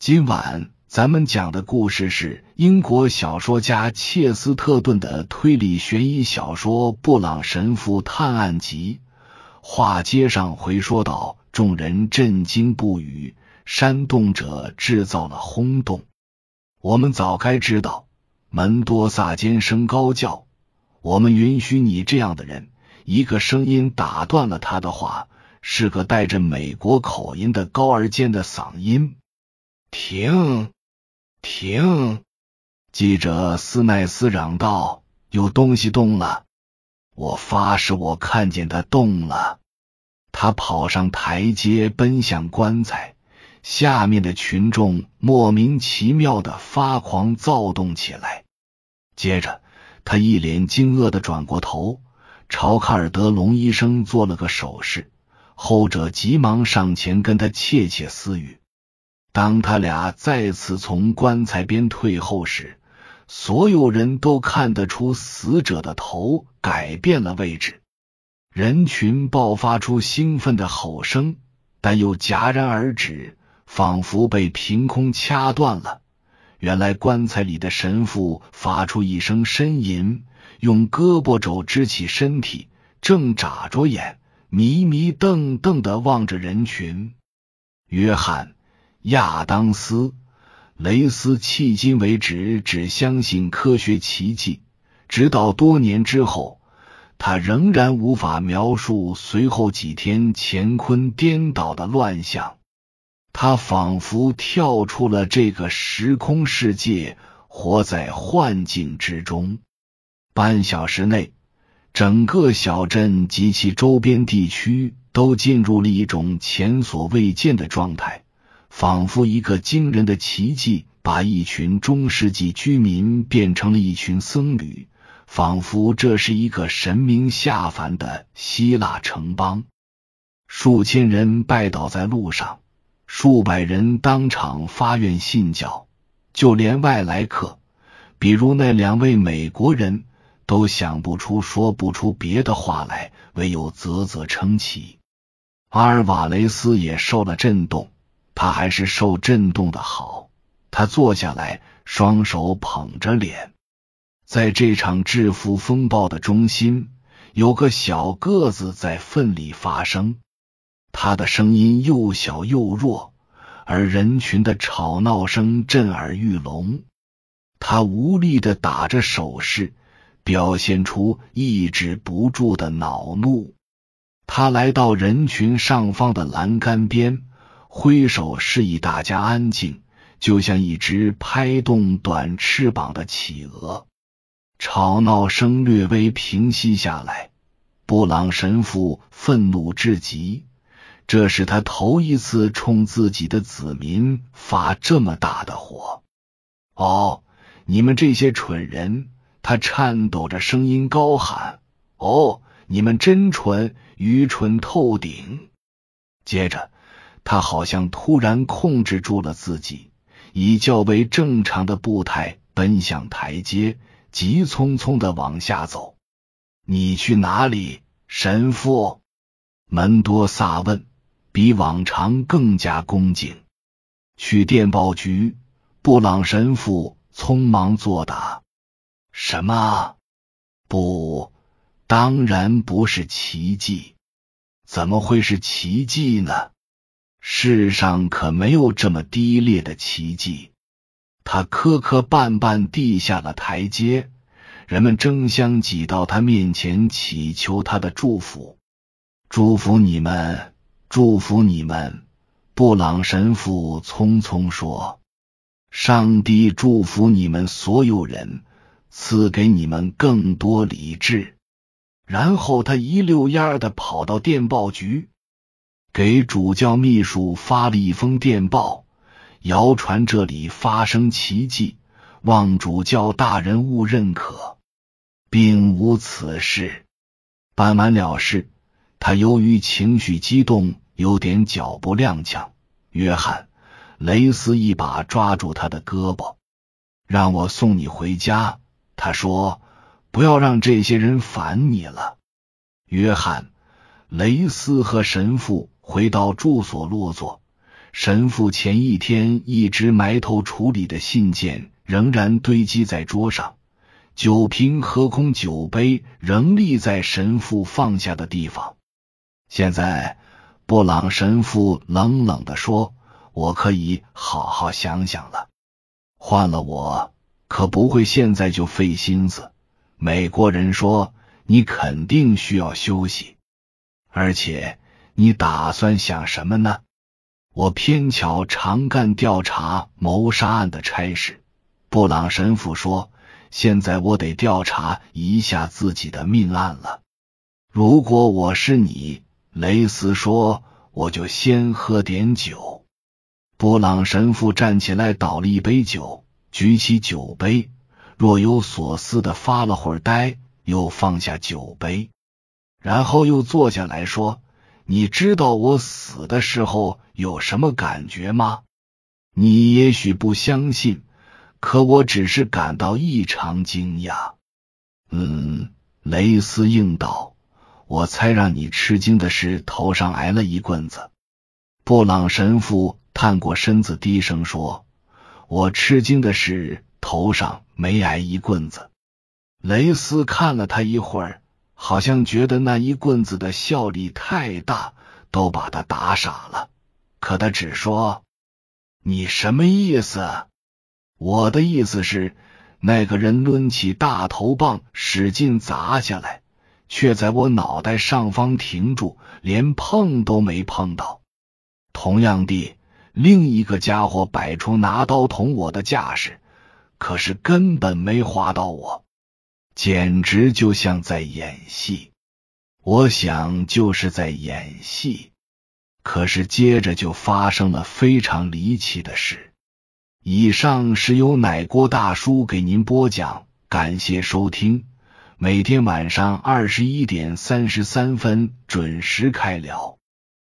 今晚咱们讲的故事是英国小说家切斯特顿的推理悬疑小说《布朗神父探案集》。话接上回说到，众人震惊不语，煽动者制造了轰动。我们早该知道，门多萨尖声高叫：“我们允许你这样的人。”一个声音打断了他的话，是个带着美国口音的高而尖的嗓音。停！停！记者斯奈斯嚷道：“有东西动了！我发誓，我看见他动了。”他跑上台阶，奔向棺材。下面的群众莫名其妙的发狂躁动起来。接着，他一脸惊愕的转过头，朝卡尔德隆医生做了个手势，后者急忙上前跟他窃窃私语。当他俩再次从棺材边退后时，所有人都看得出死者的头改变了位置。人群爆发出兴奋的吼声，但又戛然而止，仿佛被凭空掐断了。原来棺材里的神父发出一声呻吟，用胳膊肘支起身体，正眨着眼，迷迷瞪瞪的望着人群。约翰。亚当斯、雷斯迄今为止只相信科学奇迹，直到多年之后，他仍然无法描述随后几天乾坤颠倒的乱象。他仿佛跳出了这个时空世界，活在幻境之中。半小时内，整个小镇及其周边地区都进入了一种前所未见的状态。仿佛一个惊人的奇迹，把一群中世纪居民变成了一群僧侣。仿佛这是一个神明下凡的希腊城邦。数千人拜倒在路上，数百人当场发愿信教，就连外来客，比如那两位美国人，都想不出、说不出别的话来，唯有啧啧称奇。阿尔瓦雷斯也受了震动。他还是受震动的好。他坐下来，双手捧着脸。在这场致富风暴的中心，有个小个子在奋力发声。他的声音又小又弱，而人群的吵闹声震耳欲聋。他无力的打着手势，表现出抑制不住的恼怒。他来到人群上方的栏杆边。挥手示意大家安静，就像一只拍动短翅膀的企鹅。吵闹声略微平息下来，布朗神父愤怒至极，这是他头一次冲自己的子民发这么大的火。哦，你们这些蠢人！他颤抖着声音高喊：“哦，你们真蠢，愚蠢透顶！”接着。他好像突然控制住了自己，以较为正常的步态奔向台阶，急匆匆的往下走。你去哪里，神父？门多萨问，比往常更加恭敬。去电报局。布朗神父匆忙作答。什么？不，当然不是奇迹。怎么会是奇迹呢？世上可没有这么低劣的奇迹。他磕磕绊绊地下了台阶，人们争相挤到他面前，祈求他的祝福。祝福你们，祝福你们！布朗神父匆匆说：“上帝祝福你们所有人，赐给你们更多理智。”然后他一溜烟的跑到电报局。给主教秘书发了一封电报，谣传这里发生奇迹，望主教大人勿认可，并无此事。办完了事，他由于情绪激动，有点脚步踉跄。约翰·雷斯一把抓住他的胳膊，让我送你回家。他说：“不要让这些人烦你了。”约翰·雷斯和神父。回到住所落座，神父前一天一直埋头处理的信件仍然堆积在桌上，酒瓶和空酒杯仍立在神父放下的地方。现在，布朗神父冷冷的说：“我可以好好想想了。换了我，可不会现在就费心思。美国人说你肯定需要休息，而且你打算想什么呢？”我偏巧常干调查谋杀案的差事，布朗神父说：“现在我得调查一下自己的命案了。如果我是你，雷斯说，我就先喝点酒。”布朗神父站起来，倒了一杯酒，举起酒杯，若有所思的发了会儿呆，又放下酒杯，然后又坐下来说。你知道我死的时候有什么感觉吗？你也许不相信，可我只是感到异常惊讶。嗯，雷斯应道。我猜让你吃惊的是头上挨了一棍子。布朗神父探过身子，低声说：“我吃惊的是头上没挨一棍子。”雷斯看了他一会儿。好像觉得那一棍子的效力太大，都把他打傻了。可他只说：“你什么意思？”我的意思是，那个人抡起大头棒，使劲砸下来，却在我脑袋上方停住，连碰都没碰到。同样地，另一个家伙摆出拿刀捅我的架势，可是根本没划到我。简直就像在演戏，我想就是在演戏。可是接着就发生了非常离奇的事。以上是由奶锅大叔给您播讲，感谢收听。每天晚上二十一点三十三分准时开聊。